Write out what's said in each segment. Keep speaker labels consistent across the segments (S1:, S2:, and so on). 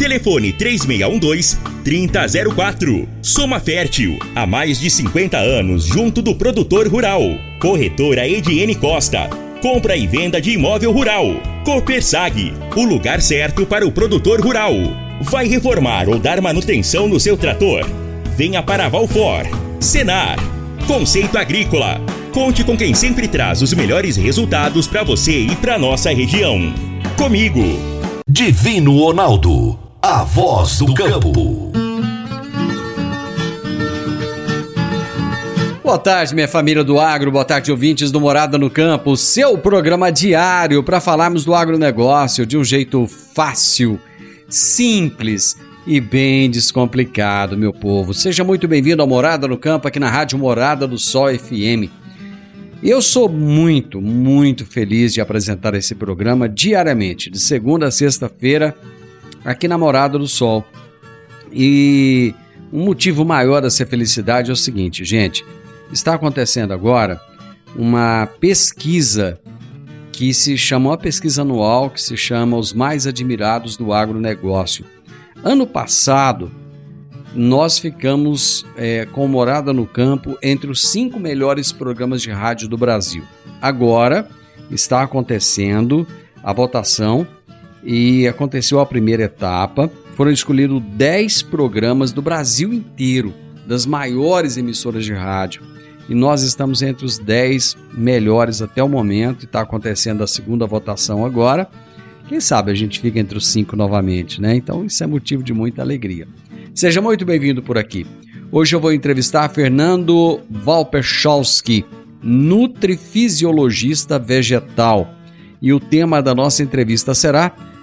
S1: Telefone 3612-3004. Soma Fértil. Há mais de 50 anos junto do produtor rural. Corretora Ediene Costa. Compra e venda de imóvel rural. Copersag. O lugar certo para o produtor rural. Vai reformar ou dar manutenção no seu trator? Venha para Valfor. Senar. Conceito Agrícola. Conte com quem sempre traz os melhores resultados para você e para nossa região. Comigo.
S2: Divino Ronaldo. A voz do campo.
S3: Boa tarde, minha família do agro, boa tarde, ouvintes do Morada no Campo, seu programa diário para falarmos do agronegócio de um jeito fácil, simples e bem descomplicado, meu povo. Seja muito bem-vindo ao Morada no Campo, aqui na Rádio Morada do Sol FM. Eu sou muito, muito feliz de apresentar esse programa diariamente, de segunda a sexta-feira, aqui na Morada do Sol. E um motivo maior dessa felicidade é o seguinte, gente está acontecendo agora uma pesquisa que se chama uma pesquisa anual que se chama Os Mais Admirados do Agronegócio. Ano passado, nós ficamos é, com Morada no Campo entre os cinco melhores programas de rádio do Brasil. Agora está acontecendo a votação e aconteceu a primeira etapa. Foram escolhidos 10 programas do Brasil inteiro, das maiores emissoras de rádio e nós estamos entre os 10 melhores até o momento, e está acontecendo a segunda votação agora. Quem sabe a gente fica entre os cinco novamente, né? Então isso é motivo de muita alegria. Seja muito bem-vindo por aqui. Hoje eu vou entrevistar Fernando Valperchalski, nutrifisiologista vegetal. E o tema da nossa entrevista será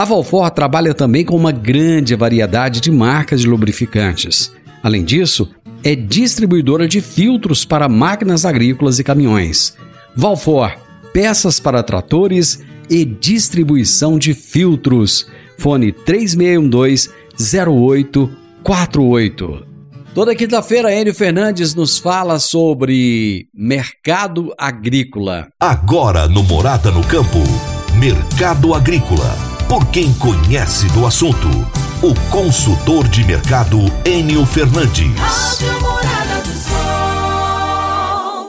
S3: A Valfor trabalha também com uma grande variedade de marcas de lubrificantes. Além disso, é distribuidora de filtros para máquinas agrícolas e caminhões. Valfor, peças para tratores e distribuição de filtros. Fone 3612-0848. Toda quinta-feira, Enio Fernandes nos fala sobre mercado agrícola.
S2: Agora no Morada no Campo, Mercado Agrícola por quem conhece do assunto. O consultor de mercado Enio Fernandes.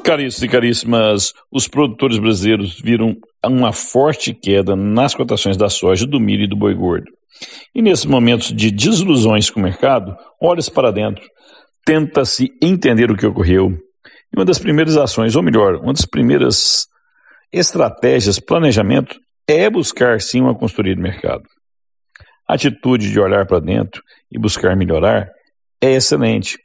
S4: Caríssimos e caríssimas, os produtores brasileiros viram uma forte queda nas cotações da soja, do milho e do boi gordo. E nesses momentos de desilusões com o mercado, olha-se para dentro, tenta-se entender o que ocorreu. E uma das primeiras ações, ou melhor, uma das primeiras estratégias, planejamento, é buscar sim uma consultoria de mercado. A atitude de olhar para dentro e buscar melhorar é excelente.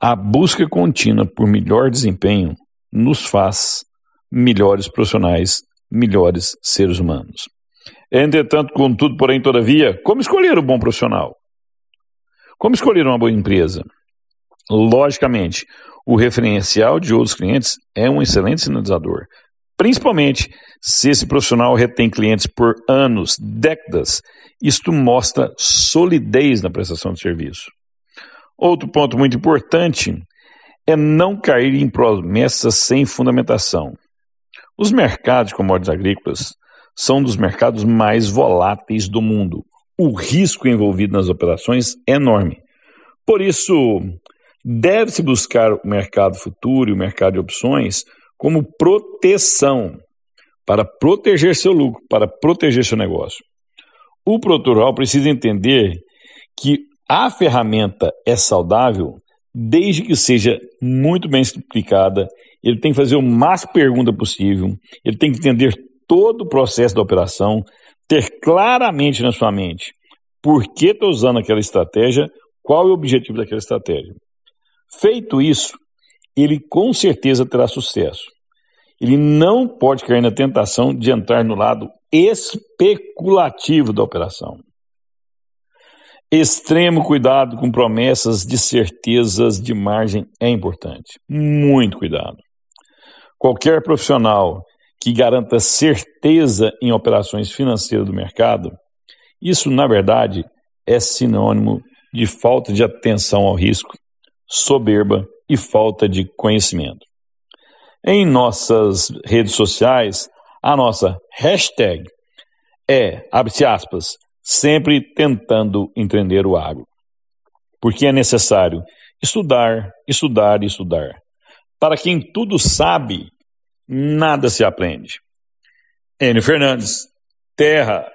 S4: A busca contínua por melhor desempenho nos faz melhores profissionais, melhores seres humanos. Entretanto, contudo, porém, todavia, como escolher um bom profissional? Como escolher uma boa empresa? Logicamente, o referencial de outros clientes é um excelente sinalizador, principalmente se esse profissional retém clientes por anos, décadas. Isto mostra solidez na prestação de serviço. Outro ponto muito importante é não cair em promessas sem fundamentação. Os mercados de commodities agrícolas são um dos mercados mais voláteis do mundo. O risco envolvido nas operações é enorme. Por isso, deve-se buscar o mercado futuro e o mercado de opções como proteção para proteger seu lucro, para proteger seu negócio. O produtor rural precisa entender que a ferramenta é saudável desde que seja muito bem explicada. Ele tem que fazer o máximo pergunta possível, ele tem que entender todo o processo da operação, ter claramente na sua mente por que estou usando aquela estratégia, qual é o objetivo daquela estratégia. Feito isso, ele com certeza terá sucesso. Ele não pode cair na tentação de entrar no lado especulativo da operação. Extremo cuidado com promessas de certezas de margem é importante. Muito cuidado. Qualquer profissional que garanta certeza em operações financeiras do mercado, isso, na verdade, é sinônimo de falta de atenção ao risco, soberba e falta de conhecimento. Em nossas redes sociais, a nossa hashtag é, abre aspas, sempre tentando entender o agro. Porque é necessário estudar, estudar e estudar. Para quem tudo sabe, nada se aprende. Enio Fernandes, Terra,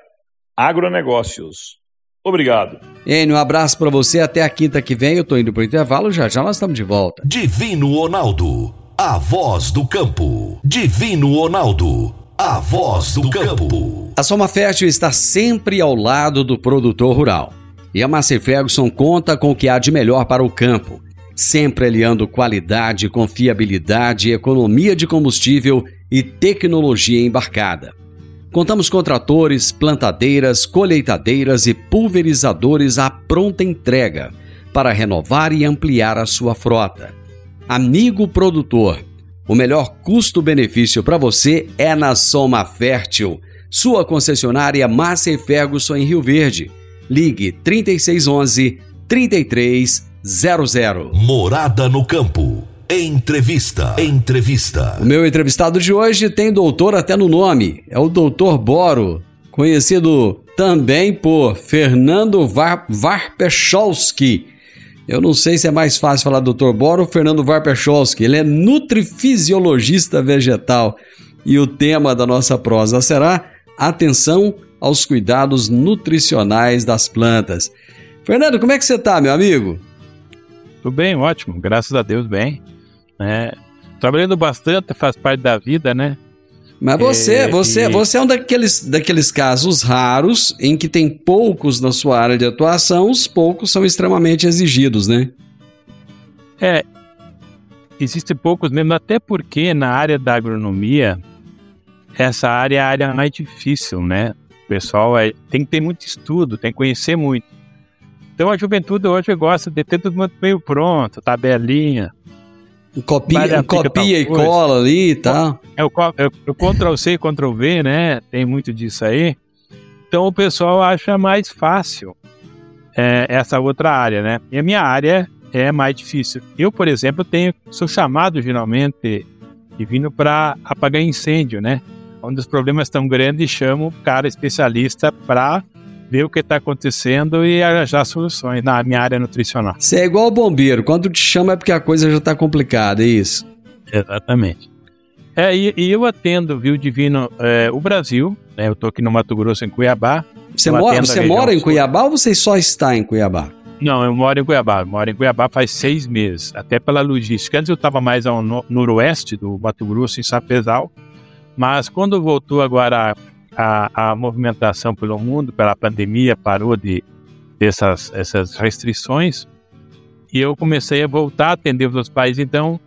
S4: Agronegócios. Obrigado.
S3: Enio, um abraço para você. Até a quinta que vem. Eu tô indo pro intervalo. Já já nós estamos de volta.
S2: Divino Ronaldo, a voz do campo. Divino Ronaldo, a voz do campo.
S3: A Soma Fértil está sempre ao lado do produtor rural. E a Massey Ferguson conta com o que há de melhor para o campo, sempre aliando qualidade, confiabilidade, economia de combustível e tecnologia embarcada. Contamos com tratores, plantadeiras, colheitadeiras e pulverizadores à pronta entrega para renovar e ampliar a sua frota. Amigo produtor, o melhor custo-benefício para você é na Soma Fértil, sua concessionária Massey Ferguson em Rio Verde. Ligue 3611 3300.
S2: Morada no campo. Entrevista. Entrevista.
S3: O meu entrevistado de hoje tem doutor até no nome. É o doutor Boro, conhecido também por Fernando Var Varpecholski. Eu não sei se é mais fácil falar doutor Boro ou Fernando Varpecholski. Ele é nutrifisiologista vegetal. E o tema da nossa prosa será atenção aos cuidados nutricionais das plantas. Fernando, como é que você tá, meu amigo?
S5: Tudo bem, ótimo, graças a Deus, bem. É, trabalhando bastante, faz parte da vida, né?
S3: Mas você,
S5: É,
S3: você,
S5: e-
S3: você é um daqueles, daqueles casos raros em que tem poucos na sua área de atuação, os poucos são extremamente exigidos, né?
S5: É, existem poucos mesmo, até porque na área da agronomia, essa área é a área mais difícil, né? O pessoal é, tem que ter muito estudo, tem que conhecer muito. Então a juventude hoje gosta de ter tudo muito meio pronto, tabelinha.
S3: Copia, copia e cola ali e tal.
S5: É o, co- é o Ctrl-C e Ctrl-V, né? Tem muito disso aí. Então o pessoal acha mais fácil é, essa outra área, né? E a minha área é mais difícil. Eu, por exemplo, tenho, sou chamado geralmente e vindo para apagar incêndio, né? Onde os problemas estão grandes, chamo o cara especialista para ver o que está acontecendo e arranjar soluções na minha área nutricional.
S3: Você é igual o bombeiro, quando te chama é porque a coisa já tá complicada, é isso?
S5: Exatamente. É, e, e eu atendo, viu, Divino, é, o Brasil, né? Eu tô aqui no Mato Grosso, em Cuiabá.
S3: Você mora, você mora em
S5: sul.
S3: Cuiabá ou você só está em Cuiabá?
S5: Não, eu moro em Cuiabá. Eu moro em Cuiabá faz seis meses, até pela logística. Antes eu estava mais ao no- noroeste do Mato Grosso, em Sapezal. Mas quando voltou agora a, a movimentação pelo mundo, pela pandemia, parou de dessas essas restrições, e eu comecei a voltar a atender os pais. Então,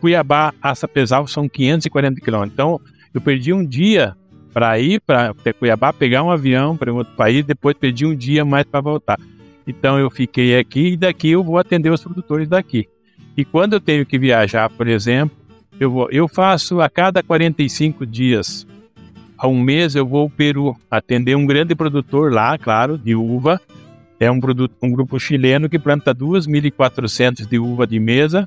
S5: Cuiabá a Sapezal são 540 quilômetros. Então, eu perdi um dia para ir para Cuiabá, pegar um avião para outro país, depois perdi um dia mais para voltar. Então, eu fiquei aqui e daqui eu vou atender os produtores daqui. E quando eu tenho que viajar, por exemplo, eu, vou, eu faço a cada 45 dias, a um mês, eu vou ao Peru atender um grande produtor lá, claro, de uva. É um, produto, um grupo chileno que planta 2.400 de uva de mesa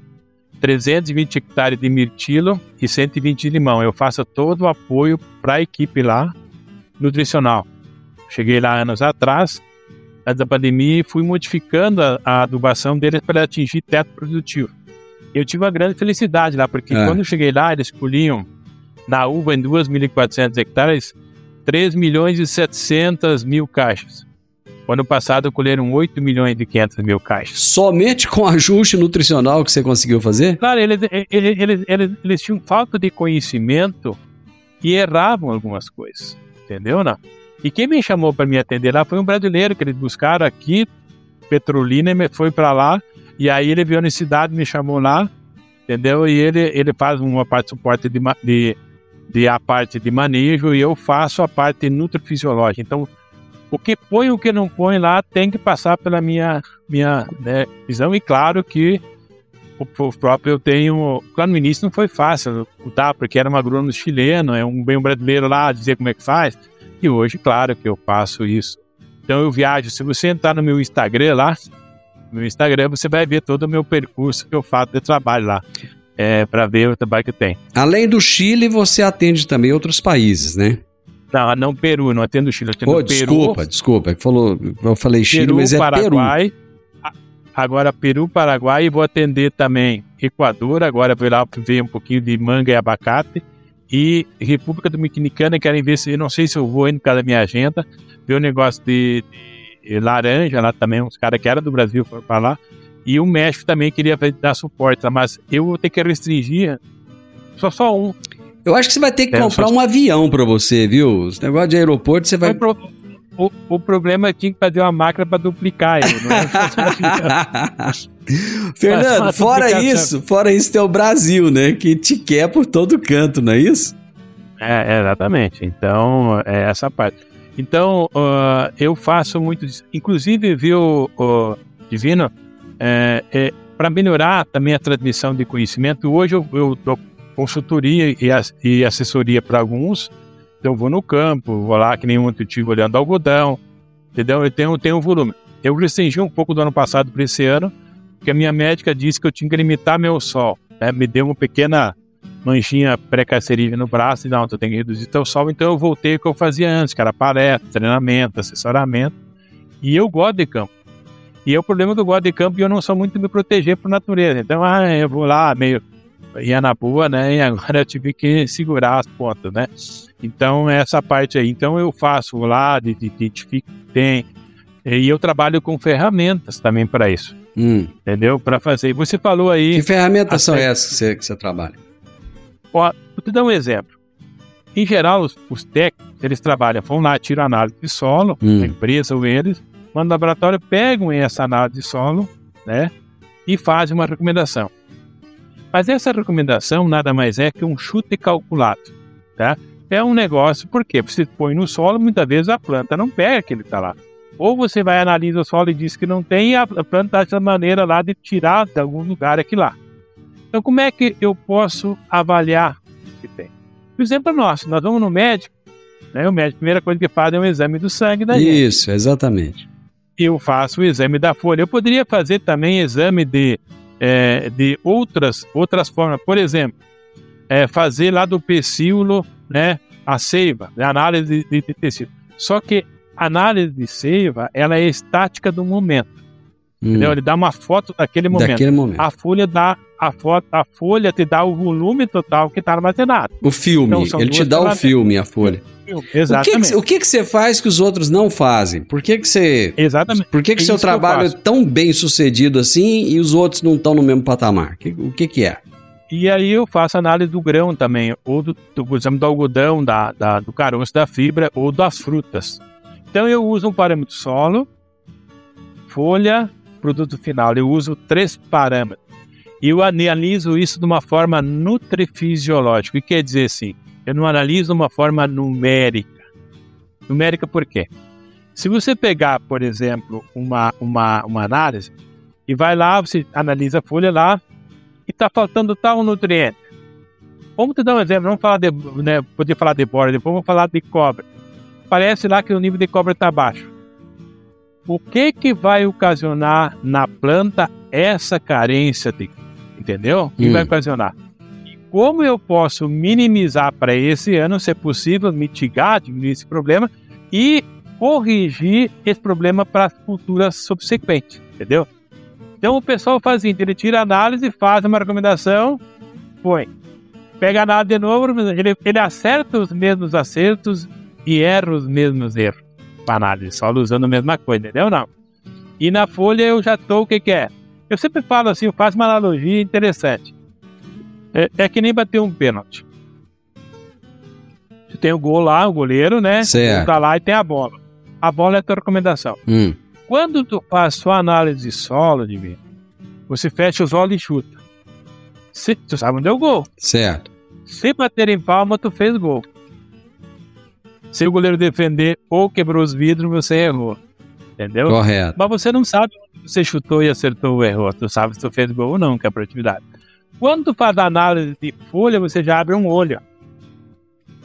S5: 320 hectares de mirtilo e 120 de limão. Eu faço todo o apoio para a equipe lá, nutricional. Cheguei lá anos atrás, antes da pandemia, e fui modificando a, a adubação deles para atingir teto produtivo. Eu tive uma grande felicidade lá, porque
S3: É.
S5: quando eu cheguei lá, eles colhiam na uva em 2.400 hectares 3 milhões e 700 mil caixas. O ano passado colheram 8 milhões e 500 mil caixas.
S3: Somente com ajuste nutricional que você conseguiu fazer?
S5: Claro, eles, eles, eles, eles, eles tinham falta de conhecimento e erravam algumas coisas, entendeu? Não? E quem me chamou para me atender lá foi um brasileiro que eles buscaram aqui, Petrolina, e foi para lá, e aí ele viu a necessidade, me chamou lá, entendeu? E ele, ele faz uma parte de suporte de, de, de a parte de manejo e eu faço a parte nutrifisiológica. Então, o que põe o que não põe lá tem que passar pela minha, minha né, visão, e claro que o, próprio eu tenho. Claro, no início não foi fácil lutar, porque era um agrônomo chileno, é um bem brasileiro lá dizer como é que faz. E hoje, claro que eu faço isso. Então eu viajo. Se você entrar no meu Instagram lá, no meu Instagram, você vai ver todo o meu percurso que eu faço de trabalho lá. É, para ver o trabalho que tem.
S3: Além do Chile, você atende também outros países, né?
S5: Não, não Peru, não atendo Chile, atendo
S3: Ô,
S5: Peru,
S3: desculpa, desculpa. é que Falou, eu falei Chile,
S5: Peru,
S3: mas é Peru.
S5: Paraguai. A- Agora Peru, Paraguai e vou atender também Equador. Agora vou lá ver um pouquinho de manga e abacate. E República Dominicana, querem ver se, eu não sei se eu vou ainda por causa da minha agenda, ver o negócio de, de laranja lá também, uns caras que eram do Brasil foram para lá. E o México também queria dar suporte, mas eu vou ter que restringir só só um.
S3: Eu acho que você vai ter que
S5: É,
S3: comprar
S5: só-
S3: um avião pra você, viu? Esse negócio de aeroporto, você vai.
S5: O, pro- o, o problema é que tinha que fazer uma máquina para duplicar ele, é?
S3: Fernando, fora isso, fora isso tem o Brasil, né? Que te quer por todo canto, não é isso?
S5: É, exatamente. Então, é essa parte. Então, ah, eu faço muito disso. Inclusive, viu, ô, Divino, para melhorar também a transmissão de conhecimento, hoje eu, eu dou consultoria e, as- e assessoria para alguns. Então, vou no campo, vou lá que ontem eu estive olhando algodão, entendeu? Eu tenho, tenho um volume. Eu restringi um pouco do ano passado para esse ano, porque a minha médica disse que eu tinha que limitar meu sol. né? Me deu uma pequena manchinha pré-cancerígena no braço e não, tu tem que reduzir teu sol. Então eu voltei ao que eu fazia antes, que era palestra, treinamento, assessoramento. E eu gosto de campo. E é o problema que eu gosto de campo e eu não sou muito me proteger por natureza. Então, ah, eu vou lá meio ia na boa, né? E agora eu tive que segurar as pontas, né? Então, essa parte aí. Então, eu faço lá, de- de- identifico que tem. E eu trabalho com ferramentas também para isso,
S3: Hum.
S5: entendeu? Para fazer. Você falou aí.
S3: Que ferramentas são essas que você, que você trabalha?
S5: Ó, vou te dar um exemplo. Em geral, os, os técnicos, eles trabalham, vão lá, tiram análise de solo,
S3: Hum.
S5: a empresa ou eles, mandam no laboratório, pegam essa análise de solo, né, e fazem uma recomendação. Mas essa recomendação nada mais é que um chute calculado, tá? É um negócio, porque você põe no solo, muitas vezes a planta não pega aquele que está lá. Ou você vai analisar o solo e diz que não tem, e a planta acha maneira lá de tirar de algum lugar aquilo lá. Então, como é que eu posso avaliar que tem? Por exemplo, nosso, nós vamos no médico, né? O médico, a primeira coisa que faz é um exame do sangue da gente.
S3: Isso, exatamente.
S5: Eu faço o exame da folha. Eu poderia fazer também exame de, é, de outras, outras formas. Por exemplo, é, fazer lá do pecíolo, né? A seiva, né, análise de, de tecido. Só que a análise de seiva, ela é estática do momento.
S3: Hum.
S5: Entendeu? Ele dá uma foto daquele momento.
S3: Daquele momento.
S5: A folha dá a foto, a folha te dá o volume total que está armazenado.
S3: O filme,
S5: Então,
S3: ele te dá o filme, a folha.
S5: Exatamente.
S3: o que que você faz que os outros não fazem? Por que, que você.
S5: Exatamente.
S3: Por que, que
S5: É
S3: seu
S5: isso que
S3: trabalho é tão bem sucedido assim e os outros não estão no mesmo patamar? O que, que é?
S5: E aí eu faço análise do grão também, ou do, do por exemplo, do algodão, da, da- do caroço da fibra, ou das frutas. Então eu uso um parâmetro solo, folha, produto final. Eu uso três parâmetros. E eu analiso isso de uma forma nutrifisiológica. O que quer dizer assim? Eu não analiso de uma forma numérica. Numérica por quê? Se você pegar, por exemplo, uma, uma, uma análise e vai lá, você analisa a folha lá e está faltando tal nutriente. Vamos te dar um exemplo, vamos falar de, né, podia falar de bora, depois vamos falar de cobre. Parece lá que o nível de cobre está baixo. O que que vai ocasionar na planta essa carência de, entendeu? O que
S3: Hum.
S5: vai ocasionar? E como eu posso minimizar para esse ano, se é possível, mitigar, diminuir esse problema e corrigir esse problema para as culturas subsequentes, entendeu? Então o pessoal faz o seguinte, ele tira a análise, faz uma recomendação, põe. Pega a análise de novo, ele, ele acerta os mesmos acertos e erra os mesmos erros. Análise, só usando a mesma coisa, entendeu? Não. E na folha eu já tô o que que é. Eu sempre falo assim, eu faço uma analogia interessante. É, é que nem bater um pênalti. Você tem o gol lá, o goleiro, né?
S3: Certo.
S5: Tá lá e tem a bola. A bola é a tua recomendação.
S3: Hum,
S5: Quando tu faz sua análise de solo, Divino, você fecha os olhos e chuta. Se, tu sabe onde é o gol.
S3: certo.
S5: Se bater em palma, tu fez gol. Se o goleiro defender ou quebrou os vidros, você errou. Entendeu?
S3: Correto.
S5: Mas você não sabe onde você chutou e acertou ou errou. Tu sabe se tu fez gol ou não, que é a produtividade. Quando tu faz a análise de folha, você já abre um olho.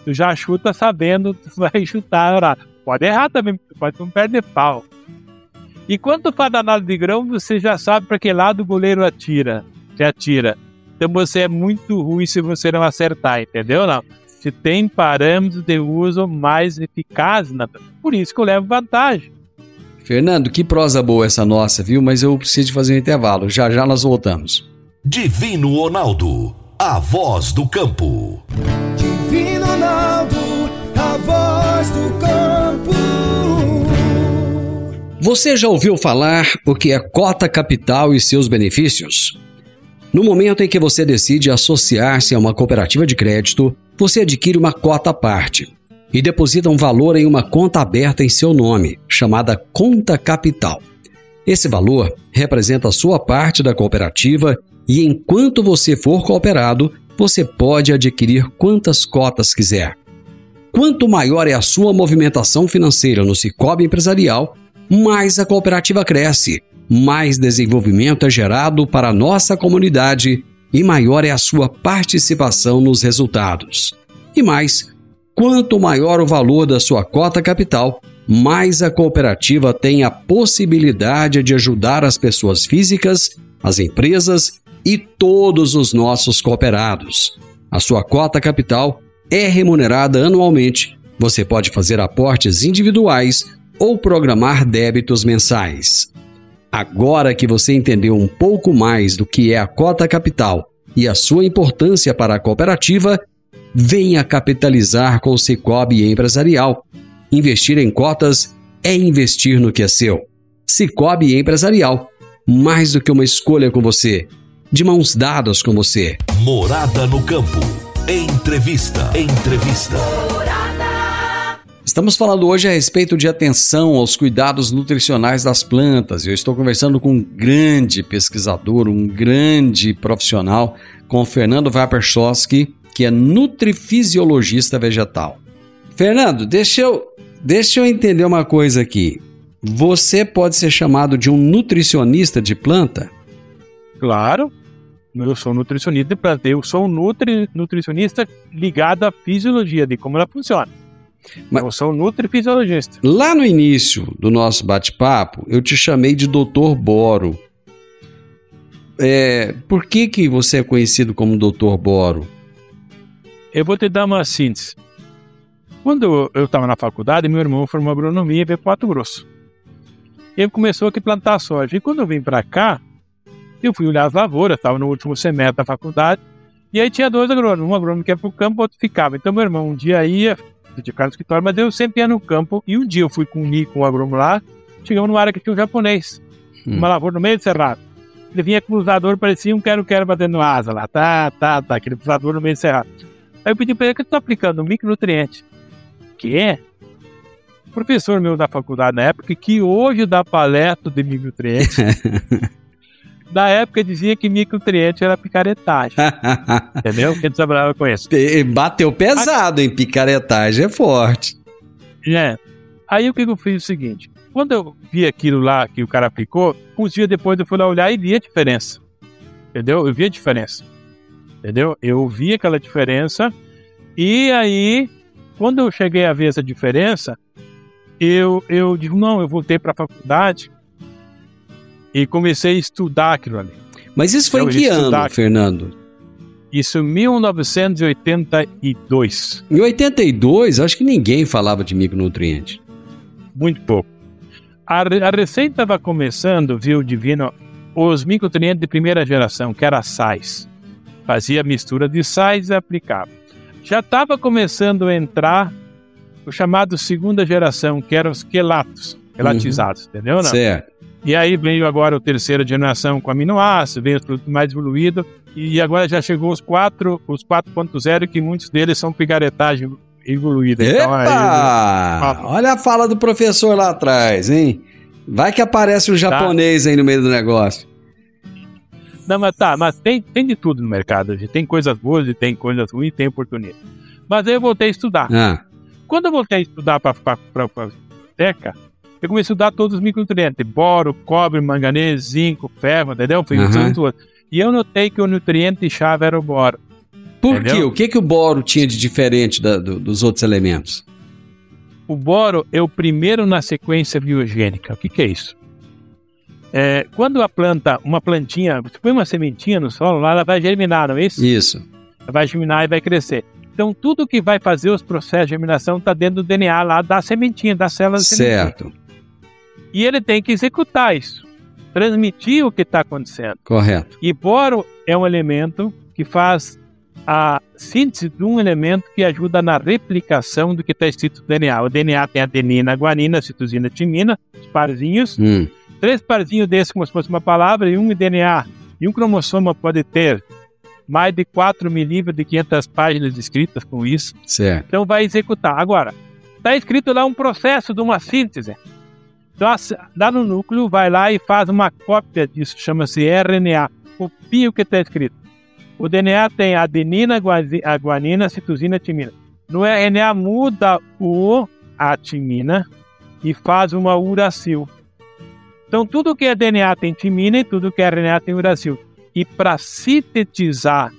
S5: Tu já chuta sabendo que tu vai chutar. Pode errar também, pode não perder pau. E quando tu faz a análise de grão, você já sabe para que lado o goleiro atira. Você atira. Então você é muito ruim se você não acertar, entendeu? Não. Você tem parâmetros de uso mais eficazes. Na... Por isso que eu levo vantagem.
S3: Fernando, que prosa boa essa nossa, viu? Mas eu preciso de fazer um intervalo. Já já nós voltamos.
S2: Divino Ronaldo, a voz do campo.
S6: Divino Ronaldo, a voz do campo.
S3: Você já ouviu falar o que é cota capital e seus benefícios? No momento em que você decide associar-se a uma cooperativa de crédito, você adquire uma cota à parte e deposita um valor em uma conta aberta em seu nome, chamada conta capital. Esse valor representa a sua parte da cooperativa e enquanto você for cooperado, você pode adquirir quantas cotas quiser. Quanto maior é a sua movimentação financeira no Cicobi Empresarial, mais a cooperativa cresce, mais desenvolvimento é gerado para a nossa comunidade e maior é a sua participação nos resultados. E mais, quanto maior o valor da sua cota capital, mais a cooperativa tem a possibilidade de ajudar as pessoas físicas, as empresas e todos os nossos cooperados. A sua cota capital é remunerada anualmente. Você pode fazer aportes individuais ou programar débitos mensais. Agora que você entendeu um pouco mais do que é a cota capital e a sua importância para a cooperativa, venha capitalizar com o Cicobi Empresarial. Investir em cotas é investir no que é seu. Cicobi Empresarial, mais do que uma escolha com você, de mãos dadas com você.
S2: Morada no campo. Entrevista. Entrevista.
S3: Estamos falando hoje a respeito de atenção aos cuidados nutricionais das plantas. Eu estou conversando com um grande pesquisador, um grande profissional, com Fernando Vaperchowski, que é nutrifisiologista vegetal. Fernando, deixa eu, deixa eu entender uma coisa aqui. Você pode ser chamado de um nutricionista de planta?
S5: Claro. Eu sou nutricionista de planta. Eu sou um nutri, nutricionista ligado à fisiologia, de como ela funciona.
S3: Mas-
S5: Eu sou um nutrifisiologista.
S3: Lá no início do nosso bate-papo, eu te chamei de Dr. Boro. É, por que, que você é conhecido como Dr. Boro?
S5: Eu vou te dar uma síntese. Quando eu estava na faculdade, meu irmão formou agronomia e veio para Mato Grosso. Ele começou aqui a plantar soja. E quando eu vim para cá, eu fui olhar as lavouras, estava no último semestre da faculdade, e aí tinha dois agrônomos, um agrônomo que ia para o campo, outro ficava. Então meu irmão um dia ia, tinha ficado no escritório, mas eu sempre ia no campo, e um dia eu fui com o Nico, um agrônomo lá, chegamos numa área que tinha um japonês,
S3: Hum.
S5: uma lavoura no meio do cerrado. Ele vinha com o usador, parecia um quero-quero batendo asa lá, tá, tá, tá, aquele usador no meio do cerrado. Aí eu pedi pra ele que eu tô aplicando um micronutriente. Que é? Professor meu da faculdade na época, que hoje dá palestra de micronutriente. da época dizia que micronutriente era picaretagem. entendeu? Quem trabalhava com isso.
S3: Bateu pesado, hein? Picaretagem é forte.
S5: É. Aí o que eu fiz o seguinte: quando eu vi aquilo lá que o cara aplicou, uns dias depois eu fui lá olhar e vi a diferença. Entendeu? Eu vi a diferença. Entendeu? Eu vi aquela diferença. E aí, quando eu cheguei a ver essa diferença, eu, eu digo, não, eu voltei para a faculdade e comecei a estudar aquilo ali.
S3: Mas isso foi
S5: Eu
S3: em que ano,
S5: estudar-
S3: Fernando?
S5: Isso em 1982.
S3: Em 82, acho que ninguém falava de micronutriente.
S5: muito pouco. A, a recém estava começando, viu, Divino, os micronutrientes de primeira geração, que era sais. Fazia mistura de sais e aplicava. Já estava começando a entrar o chamado segunda geração, que eram os quelatos, quelatizados, entendeu? Não?
S3: Certo.
S5: E aí veio agora a terceira geração com aminoácidos, veio os produtos mais evoluídos, e agora já chegou os 4, os 4.0, que muitos deles são picaretagem evoluída. Então, aí-
S3: Epa! Olha a fala do professor lá atrás, hein? Vai que aparece um
S5: Tá.
S3: japonês aí no meio do negócio.
S5: Não, mas tá, mas tem, tem de tudo no mercado. Tem coisas boas e tem coisas ruins, tem oportunidade. Mas aí eu voltei a estudar.
S3: Ah,
S5: Quando eu voltei a estudar para a biblioteca, eu comecei a estudar todos os micronutrientes: boro, cobre, manganês, zinco, ferro, entendeu? Fui tudo. E eu notei que o nutriente-chave era o boro.
S3: por
S5: Entendeu?
S3: quê? O que, que o boro tinha de diferente da- do- dos outros elementos?
S5: O boro é o primeiro na sequência biogênica. O que, que é isso? É, quando a planta, uma plantinha, você põe uma sementinha no solo, lá ela vai germinar, não é isso?
S3: Isso.
S5: Ela vai germinar e vai crescer. Então, tudo que vai fazer os processos de germinação está dentro do DNA lá da sementinha, da célula da.
S3: Certo.
S5: E ele tem que executar isso, transmitir o que está acontecendo.
S3: Correto.
S5: E boro é um elemento que faz a síntese de um elemento que ajuda na replicação do que está escrito no DNA. O DNA tem adenina, guanina, citosina, timina, os parzinhos.
S3: Hum,
S5: Três parzinhos desses como se fosse uma palavra e um DNA. E um cromossoma pode ter mais de 4 mil livros de 500 páginas escritas com isso.
S3: certo.
S5: Então vai executar. Agora, está escrito lá um processo de uma síntese. Então, lá no núcleo, vai lá e faz uma cópia disso, chama-se RNA. Copia o que está escrito. O DNA tem adenina, guanina, citosina, timina. No RNA muda o a timina e faz uma uracil. Então, tudo que é DNA tem timina e tudo que é RNA tem uracil. E para sintetizar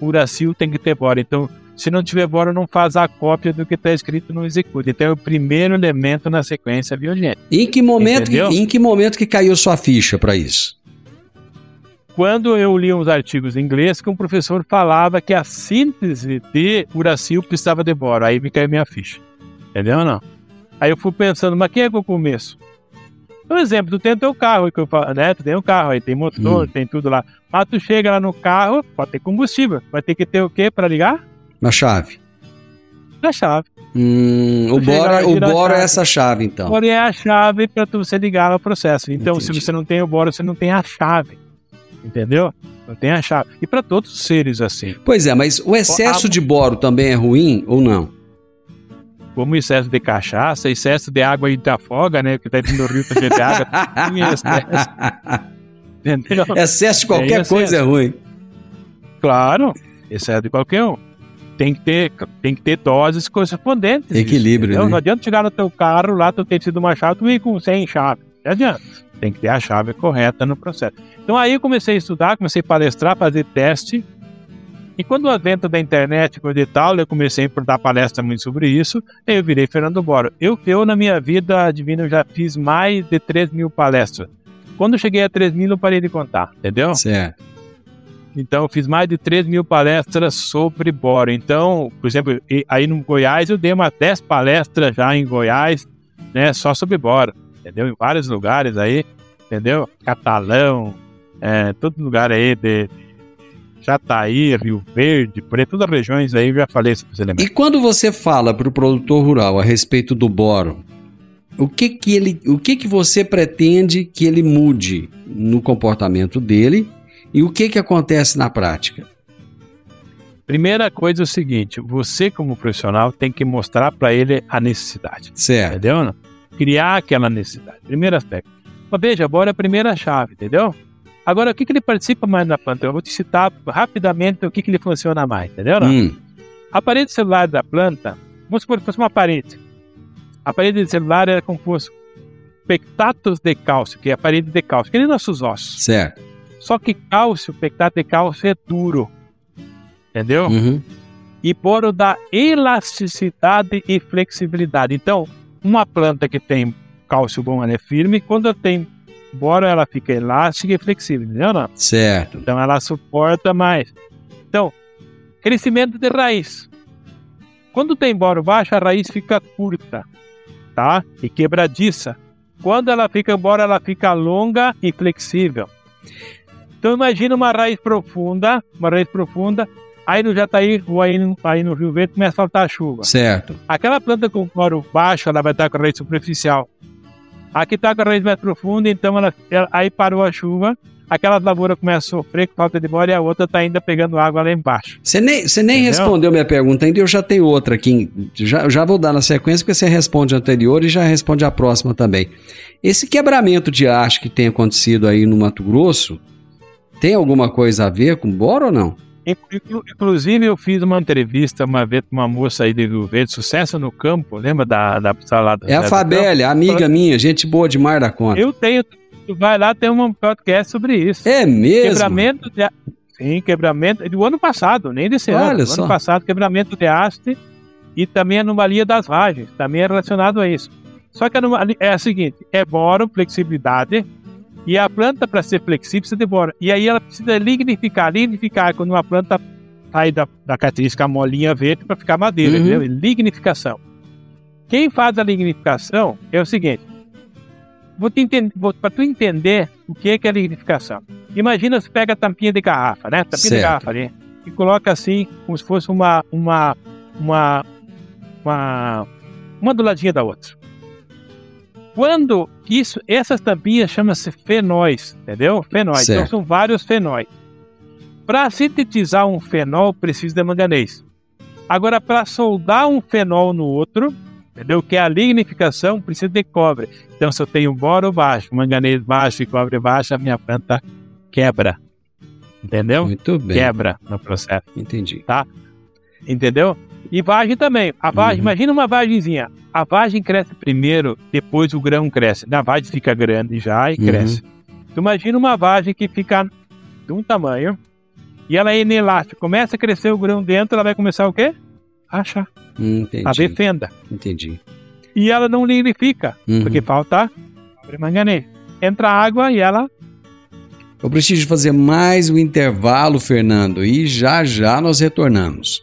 S5: uracil tem que ter boro. Então, se não tiver boro, não faz a cópia do que está escrito no execute. Então, é o primeiro elemento na sequência biogênica.
S3: Em que momento, que, em que momento que caiu sua ficha para isso?
S5: Quando eu li uns artigos em inglês que um professor falava que a síntese de uracil precisava de boro, aí me caiu minha ficha. Entendeu ou não? Aí eu fui pensando, mas quem é que eu começo? Por exemplo, tu tem teu carro, que eu falo, né? Tu tem um carro aí, tem motor,
S3: Hum.
S5: tem tudo lá. Mas tu chega lá no carro, pode ter combustível. Vai ter que ter o quê para ligar?
S3: Na chave.
S5: A chave.
S3: Hum, o boro, o boro é essa chave, então.
S5: Boro é a chave para você ligar ao processo. Então,
S3: Entendi.
S5: se você não tem o boro, você não tem a chave. Entendeu? Não tem a chave. E para todos os seres assim.
S3: Pois é, mas o excesso
S5: a-
S3: de boro também é ruim ou não?
S5: Como excesso de cachaça, excesso de água e te afoga, né? Porque tá indo no rio cheio de água. excesso, entendeu?
S3: excesso de qualquer
S5: excesso.
S3: coisa é ruim.
S5: Claro, excesso de qualquer um. Tem que ter, tem que ter doses correspondentes.
S3: Equilíbrio,
S5: entendeu?
S3: né?
S5: Não adianta chegar no teu carro lá, tu ter sido uma chave, tu ir com 100 chaves. Não adianta. Tem que ter a chave correta no processo. Então aí eu comecei a estudar, comecei a palestrar, fazer teste. E quando o advento da internet, coisa e tal, eu comecei a dar palestra muito sobre isso, eu virei Fernando Boro. Eu, eu na minha vida, adivinha, eu já fiz mais de 3 mil palestras. Quando eu cheguei a 3 mil, eu parei de contar, entendeu?
S3: Certo.
S5: Então, eu fiz mais de 3 mil palestras sobre boro. Então, por exemplo, aí no Goiás, eu dei umas 10 palestras já em Goiás, né, só sobre boro, entendeu? Em vários lugares aí, entendeu? Catalão, é, todo lugar aí de Jataí, Rio Verde, por aí, todas as regiões aí, eu já falei sobre os elementos.
S3: E quando você fala para o produtor rural a respeito do boro, o que que ele, o que que você pretende que ele mude no comportamento dele e o que que acontece na prática?
S5: Primeira coisa é o seguinte, você como profissional tem que mostrar para ele a necessidade.
S3: Certo.
S5: Entendeu? não? Criar aquela necessidade. Primeiro aspecto. Mas veja, bora é a primeira chave, entendeu? Agora, o que, que ele participa mais na planta? Eu vou te citar rapidamente o que, que ele funciona mais, entendeu? não?
S3: Hum,
S5: A parede celular da planta, vamos supor que fosse uma parede. A parede celular era composta por pectatos de cálcio, que é a parede de cálcio, que nem nossos ossos.
S3: certo.
S5: Só que cálcio, pectato de cálcio é duro. Entendeu?
S3: Uhum.
S5: E boro dá elasticidade e flexibilidade. Então, uma planta que tem cálcio bom, ela é firme. Quando tem boro, ela fica elástica e flexível, entendeu? Não?
S3: Certo.
S5: Então, ela suporta mais. Então, crescimento de raiz. Quando tem boro baixo, a raiz fica curta, tá? E quebradiça. Quando ela fica embora, ela fica longa e flexível. Então imagina uma raiz profunda, uma raiz profunda, aí no Jataí ou aí no, aí no Rio Verde começa a faltar chuva.
S3: Certo.
S5: Aquela planta com boro baixo, ela vai estar com a raiz superficial. Aqui está com a raiz mais profunda, então ela, ela- aí parou a chuva, aquela lavoura começa a sofrer com falta de boro e a outra está ainda pegando água lá embaixo.
S3: Você nem, você nem
S5: Entendeu?
S3: respondeu minha pergunta ainda, eu já tenho outra aqui. Já, já vou dar na sequência, porque você responde a anterior e já responde a próxima também. Esse quebramento de haste que tem acontecido aí no Mato Grosso, tem alguma coisa a ver com boro ou não?
S5: Inclu- Inclusive, eu fiz uma entrevista uma vez com uma moça aí de Rio Verde, sucesso no campo, lembra da, da salada?
S3: É a Fabélia, amiga minha, gente boa demais da conta.
S5: Eu tenho, tu vai lá, tem um podcast sobre isso.
S3: É mesmo?
S5: Quebramento de. Sim, quebramento. Do ano passado, nem desse ano.
S3: Olha
S5: Do
S3: só.
S5: ano passado, quebramento de haste e também anomalia das vagens. Também é relacionado a isso. Só que a anomalia é a seguinte: é boro, flexibilidade. E a planta, para ser flexível, precisa de boro. E aí ela precisa lignificar. Lignificar é quando uma planta sai da, da característica molinha verde para ficar madeira,
S3: Uhum.
S5: entendeu? Lignificação. Quem faz a lignificação é o seguinte: vou te entender, para tu entender o que é, que é lignificação. Imagina você pega a tampinha de garrafa, né? Tampinha
S3: Certo.
S5: de garrafa ali e coloca assim, como se fosse uma uma uma uma uma do ladinho da outra. Quando isso, essas tampinhas chamam-se fenóis, entendeu? Fenóis. Então
S3: Certo.
S5: são vários fenóis. Para sintetizar um fenol precisa de manganês. Agora para soldar um fenol no outro, entendeu? Que é a lignificação, precisa de cobre. Então, se eu tenho boro baixo, manganês baixo e cobre baixo, a minha planta quebra. Entendeu?
S3: Muito bem,
S5: Quebra no processo.
S3: entendi.
S5: Entendeu? E vagem também. A vagem,
S3: Uhum.
S5: imagina uma vagenzinha. A vagem cresce primeiro, depois o grão cresce. A vagem fica grande já e
S3: Uhum.
S5: cresce. Tu imagina uma vagem que fica de um tamanho e ela é inelástica. Começa a crescer o grão dentro, ela vai começar o quê? A achar.
S3: Hum, Entendi.
S5: A ver fenda.
S3: Entendi.
S5: E ela não lignifica,
S3: Uhum.
S5: porque falta manganês. Entra água e ela
S3: Eu preciso fazer mais um intervalo, Fernando, e já já nós retornamos.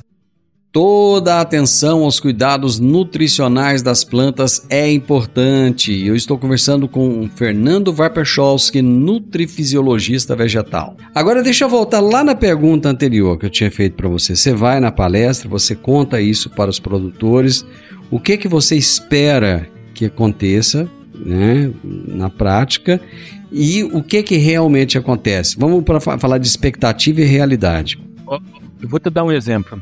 S3: Toda a atenção aos cuidados nutricionais das plantas é importante. Eu estou conversando com Fernando Varpercholski, nutrifisiologista vegetal. Agora deixa eu voltar lá na pergunta anterior que eu tinha feito para você. Você vai na palestra, você conta isso para os produtores. O que que você espera que aconteça, né, na prática? E o que que realmente acontece? Vamos para falar de expectativa e realidade.
S5: Eu vou te dar um exemplo.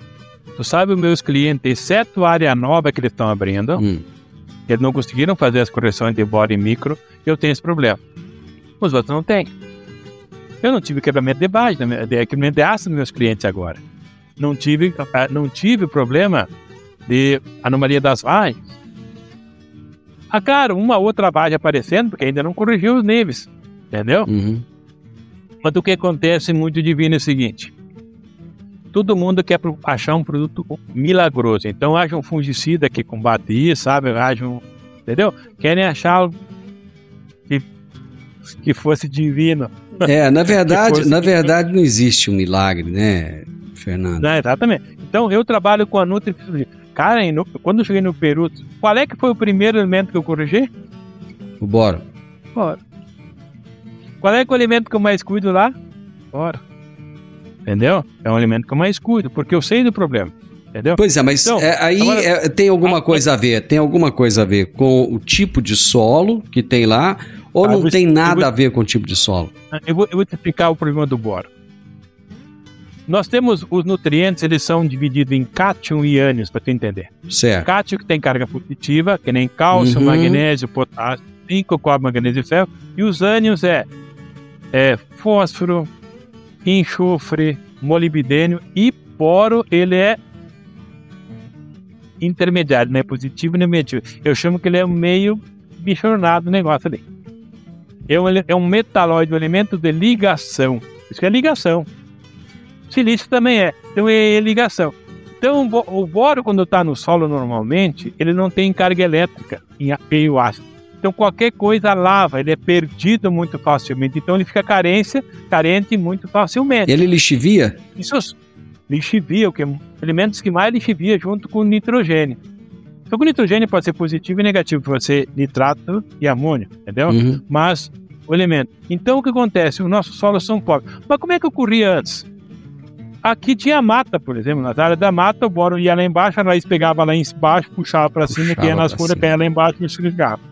S5: Tu sabe, os meus clientes, exceto a área nova que eles estão abrindo,
S3: Hum,
S5: eles não conseguiram fazer as correções de bora e micro, eu tenho esse problema. Os outros não têm. Eu não tive quebramento de base, né, de quebramento de aço nos meus clientes agora. Não tive, ah, não tive problema de anomalia das vagens. Ah, claro, uma outra vagem aparecendo, porque ainda não corrigiu os níveis, entendeu?
S3: uhum,
S5: Mas o que acontece muito divino é o seguinte: todo mundo quer achar um produto milagroso. Então, haja um fungicida que combate isso, sabe? Haja um. Entendeu? Querem achar algo que, que fosse divino.
S3: É, na verdade, na verdade não existe um milagre, né, Fernando?
S5: Né? Exatamente. Então, eu trabalho com a nutrifisiologia. Cara, quando eu cheguei no Peru, qual é que foi o primeiro alimento que eu corrigi?
S3: O boro.
S5: Bora. Qual é que é o alimento que eu mais cuido lá? Bora. Entendeu? É um alimento que eu mais cuido, porque eu sei do problema. Entendeu?
S3: Pois é, mas
S5: Então,
S3: é, aí
S5: agora-
S3: é, tem alguma coisa a ver, tem alguma coisa a ver com o tipo de solo que tem lá, ou
S5: Ah,
S3: não
S5: você-
S3: tem nada
S5: vou-
S3: a ver com o tipo de solo?
S5: Eu vou, eu vou te explicar o problema do boro. Nós temos os nutrientes, eles são divididos em cátion e ânions, para tu entender.
S3: Certo.
S5: Cátion que tem carga positiva, que nem cálcio,
S3: Uhum.
S5: magnésio, potássio, zinco, cobre, manganês e ferro. E os ânions é, é fósforo, enxofre, molibdênio e boro, ele é intermediário, não é positivo nem negativo. Eu chamo que ele é meio bichornado o negócio ali. É um, é um metalóide, um elemento de ligação. Isso é ligação. Silício também é. Então é, ligação. Então o bo- o boro, quando está no solo normalmente, ele não tem carga elétrica em a- meio ácido. Então qualquer coisa lava, ele é perdido muito facilmente. Então ele fica carência, carente muito facilmente.
S3: Ele lixivia?
S5: Isso lixivia, o que elementos que mais lixivia junto com nitrogênio. Então o nitrogênio pode ser positivo e negativo para você, nitrato e amônio, entendeu?
S3: Uhum.
S5: Mas o elemento. Então o que acontece? Os nossos solos são pobres. Mas como é que ocorria antes? Aqui tinha mata, por exemplo, nas áreas da mata, o boro ia lá embaixo, a raiz pegava lá embaixo, puxava para cima, ia nas folhas, caía lá embaixo e esfregava.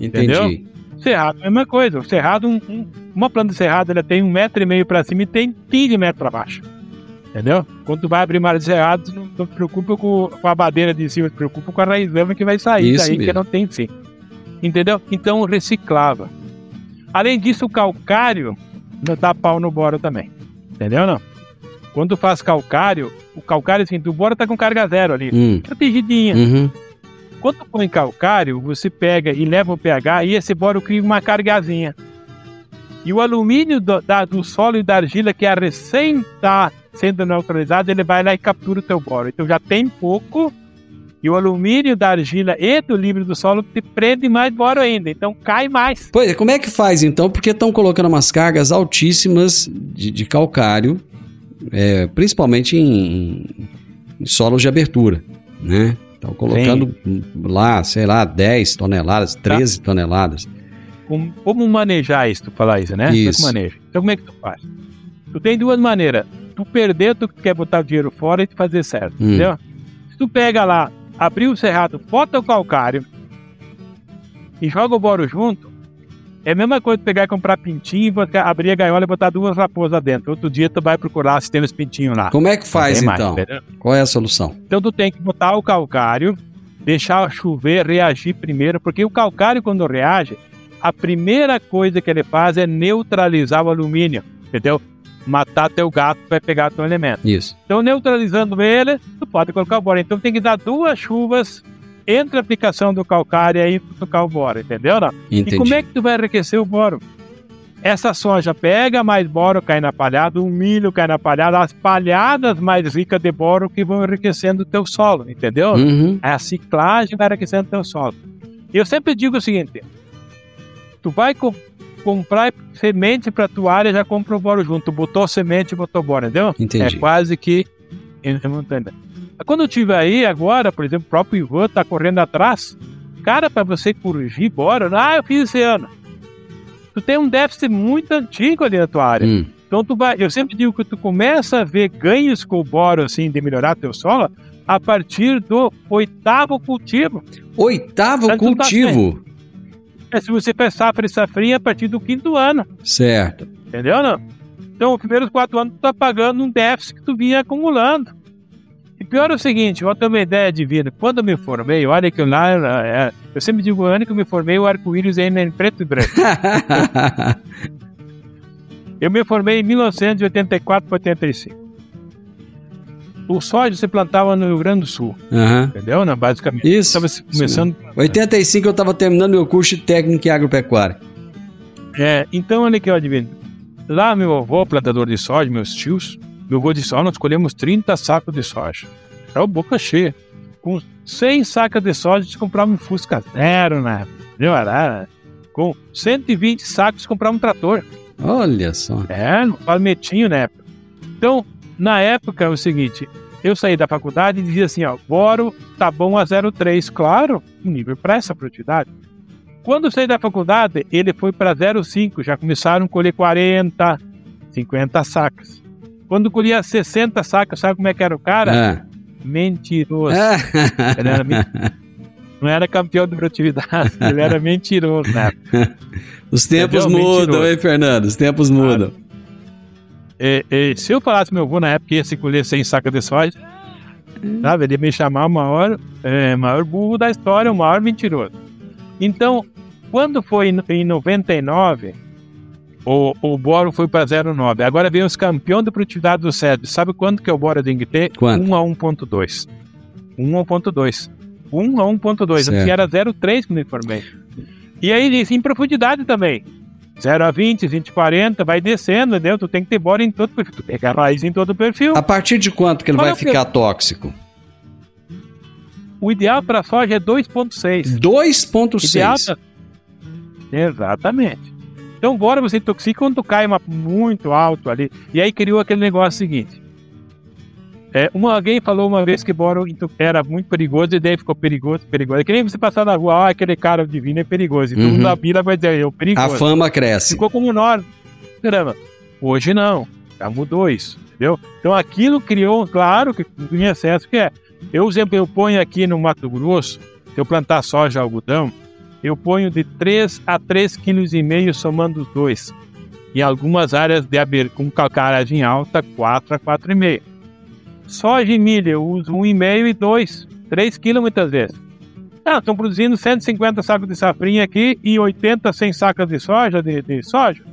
S3: Entendi.
S5: Entendeu? Cerrado, mesma coisa. O cerrado, um- um- uma planta de cerrado, ela tem um metro e meio para cima e tem 15 metros para baixo. Entendeu? Quando tu vai abrir uma área de cerrado, não, não te preocupa com, com a badeira de cima, te preocupa com a raiz lama que vai sair
S3: Isso
S5: daí, que
S3: mesmo.
S5: não tem fim. Entendeu? Então reciclava. Além disso, o calcário não dá pau no boro também. Entendeu não? Quando tu faz calcário, o calcário, assim, o boro tá com carga zero ali.
S3: Hum.
S5: Protegidinha.
S3: Uhum.
S5: Quando põe calcário, você pega e leva o pH e esse boro cria uma cargazinha. E o alumínio do, da- do solo e da argila, que é recém está sendo neutralizado, ele vai lá e captura o teu boro. Então já tem pouco, e o alumínio da argila e do livre do solo te prende mais boro ainda. Então cai mais.
S3: Pois é, como é que faz então? Porque estão colocando umas cargas altíssimas de, de calcário, é, principalmente em, em solos de abertura, né? Estão colocando lá, sei lá, 10 toneladas,
S5: Tá.
S3: 13 toneladas.
S5: Como, como manejar isso, tu falar isso, né? Como é que
S3: Isso.
S5: maneja? Então como é que tu faz? Tu tem duas maneiras. Tu perder, tu quer botar o dinheiro fora e tu fazer certo,
S3: Hum.
S5: entendeu? Se tu pega lá, abrir o cerrado, bota o calcário e joga o boro junto, é a mesma coisa pegar e comprar pintinho, abrir a gaiola e botar duas raposas dentro. Outro dia tu vai procurar se tem os pintinhos lá.
S3: Como é que faz
S5: mais,
S3: então?
S5: entendeu?
S3: Qual é a solução?
S5: Então tu tem que botar o calcário, deixar chover, reagir primeiro, porque o calcário quando reage, a primeira coisa que ele faz é neutralizar o alumínio, entendeu? Matar teu gato vai pegar teu elemento.
S3: Isso.
S5: Então neutralizando ele, tu pode colocar o boro. Então tem que dar duas chuvas entre a aplicação do calcário e tocar o boro, entendeu? Não?
S3: Entendi.
S5: E como é que tu vai enriquecer o boro? Essa soja pega mais boro, cai na palhada, o milho cai na palhada, as palhadas mais ricas de boro que vão enriquecendo o teu solo, entendeu?
S3: Uhum.
S5: A ciclagem vai enriquecendo o teu solo. Eu sempre digo o seguinte: tu vai co- comprar semente para tua área, já compra o boro junto. Tu botou semente, botou boro, entendeu?
S3: Entendi.
S5: É quase que em simultâneo. Quando eu tive aí agora, por exemplo, o próprio Ivan tá correndo atrás, cara, para você corrigir bora, ah, eu fiz esse ano. Tu tem um déficit muito antigo ali na tua área.
S3: Hum.
S5: Então tu vai, eu sempre digo que tu começa a ver ganhos com o boro assim de melhorar teu solo a partir do oitavo cultivo.
S3: Oitavo
S5: tá
S3: cultivo.
S5: É se você faz safra e safrinha a partir do quinto ano,
S3: Certo.
S5: entendeu não? Então, os primeiros quatro anos tu tá pagando um déficit que tu vinha acumulando. E pior é o seguinte, eu tenho uma ideia de vida. Quando eu me formei, olha que eu lá, eu sempre digo, o ano que eu me formei, o arco-íris ainda é em preto e branco. Eu me formei em 1984 para 85. O soja se plantava no Rio Grande do Sul,
S3: Aham.
S5: entendeu? Não, basicamente.
S3: Isso.
S5: Estava começando.
S3: 85 eu estava terminando meu curso de técnico em agropecuária.
S5: É, então, olha aqui, ó, adivinha. Lá, meu avô, plantador de soja, meus tios, Disse: Ó, nós colhemos 30 sacos de soja. Era o boca cheia. Com 100 sacas de soja, a gente comprava um Fusca Zero na época. Entendeu? Era- Com 120 sacos, comprava um trator.
S3: Olha só.
S5: É, no palmetinho na época. Então, na época é o seguinte, eu saí da faculdade e dizia assim, ó, boro tá bom a 0,3, claro, um nível para essa produtividade. Quando eu saí da faculdade, ele foi para 0,5, já começaram a colher 40, 50 sacas. Quando colhia 60 sacas, sabe como é que era o cara?
S3: Ah.
S5: Mentiroso.
S3: Ah.
S5: Ele era men- Não era campeão de produtividade, ele era mentiroso, né?
S3: Os tempos
S5: Entendeu?
S3: mudam,
S5: Mentiroso.
S3: hein, Fernando? Os tempos mudam.
S5: E- e se eu falasse meu avô na época que ia se colher 100 sacas de soja, sabe, ele ia me chamar o maior, é, maior burro da história, o maior mentiroso. Então, quando foi em 99, o, o boro foi para 0,9. Agora vem os campeões de produtividade do SED. Sabe quanto que é o boro tem que ter?
S3: Quanto?
S5: 1 a 1.2. 1 a 1.2. 1 a 1.2.
S3: Certo.
S5: Aqui era 0,3 quando eu informei. E aí, diz, em profundidade também. 0 a 20, 20 a 40, vai descendo, entendeu? Tu tem que ter bora em todo o perfil. Tu pega a raiz em todo o perfil.
S3: A partir de quanto que ele
S5: Olha
S3: vai
S5: que-
S3: ficar tóxico?
S5: O ideal para soja é 2,6.
S3: 2,6.
S5: Ideal pra... Exatamente. Então, bora você intoxica quando cai uma- muito alto ali. E aí criou aquele negócio seguinte. É, uma, alguém falou uma vez que boro era muito perigoso e daí ficou perigoso, perigoso. É que nem você passar na rua, ah, aquele cara divino é perigoso. E todo
S3: Uhum.
S5: mundo na vila vai dizer, eu
S3: A
S5: perigoso.
S3: fama cresce.
S5: Ficou como nós. Caramba, hoje não. Já mudou isso, entendeu? Então aquilo criou, claro, que em excesso que é. Eu, exemplo, eu ponho aqui no Mato Grosso, se eu plantar soja algodão, eu ponho de 3 a 3,5 kg somando os dois. Em algumas áreas de aber... com calcaragem alta, 4 a 4,5. Soja e milho, eu uso 1,5 e 2, 3 kg muitas vezes. Ah, estão produzindo 150 sacos de safrinha aqui e 80, 100 sacas de soja, de, de soja.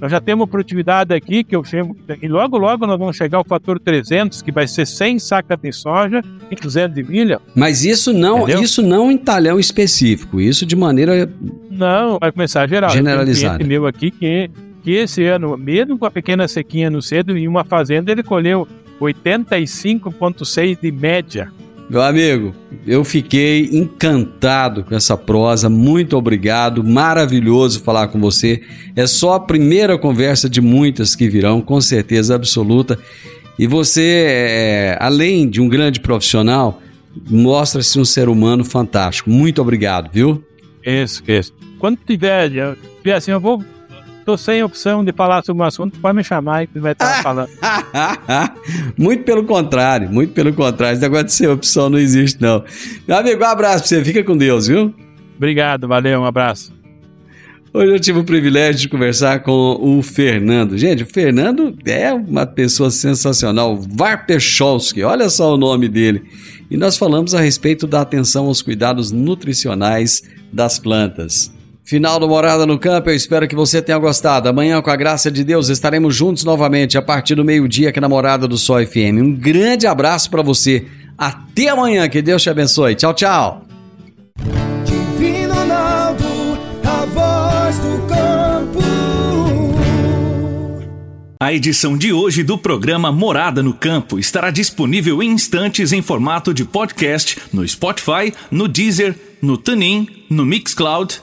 S5: Nós já temos produtividade aqui, que eu chamo, e logo, logo nós vamos chegar ao fator 300, que vai ser 100 sacas de soja e 200 de milho.
S3: Mas isso não,
S5: Entendeu?
S3: isso não em talhão específico, isso de maneira
S5: Não, vai começar geral.
S3: Generalizado.
S5: Um meu aqui que, que esse ano, mesmo com a pequena sequinha no cedo, em uma fazenda ele colheu 85,6 de média.
S3: Meu amigo, eu fiquei encantado com essa prosa. Muito obrigado, maravilhoso falar com você. É só a primeira conversa de muitas que virão, com certeza absoluta. E você, é, além de um grande profissional, mostra-se um ser humano fantástico. Muito obrigado, viu?
S5: Isso, isso. Quando tiver, tiver assim, eu vou. Tô sem opção de falar sobre um assunto, pode me chamar que vai estar falando.
S3: muito pelo contrário, muito pelo contrário. Esse negócio de ser opção não existe, não. Meu amigo, um abraço pra você. Fica com Deus, viu?
S5: Obrigado, valeu, um abraço.
S3: Hoje eu tive o privilégio de conversar com o Fernando. Gente, o Fernando é uma pessoa sensacional, Varpecholski, olha só o nome dele. E nós falamos a respeito da atenção aos cuidados nutricionais das plantas. Final do Morada no Campo, eu espero que você tenha gostado. Amanhã, com a graça de Deus, estaremos juntos novamente a partir do meio-dia aqui na Morada do Sol FM. Um grande abraço para você. Até amanhã, que Deus te abençoe. Tchau, tchau.
S6: Divino Ronaldo, a voz do campo.
S7: A edição de hoje do programa Morada no Campo estará disponível em instantes em formato de podcast no Spotify, no Deezer, no TuneIn, no Mixcloud,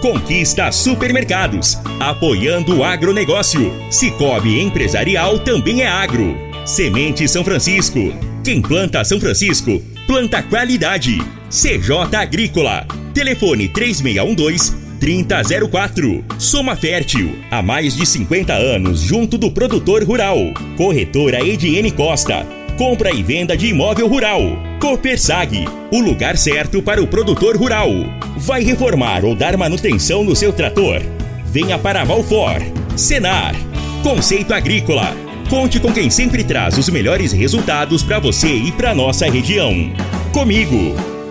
S1: Conquista supermercados. Apoiando o agronegócio. Cicobi Empresarial também é agro. Semente São Francisco. Quem planta São Francisco, planta qualidade. CJ Agrícola. Telefone 3612 3004. Soma Fértil, há mais de 50 anos junto do produtor rural. Corretora Ediene Costa. Compra e venda de imóvel rural. Copersag, o lugar certo para o produtor rural. Vai reformar ou dar manutenção no seu trator? Venha para Valfor. Senar. Conceito Agrícola. Conte com quem sempre traz os melhores resultados para você e para nossa região. Comigo.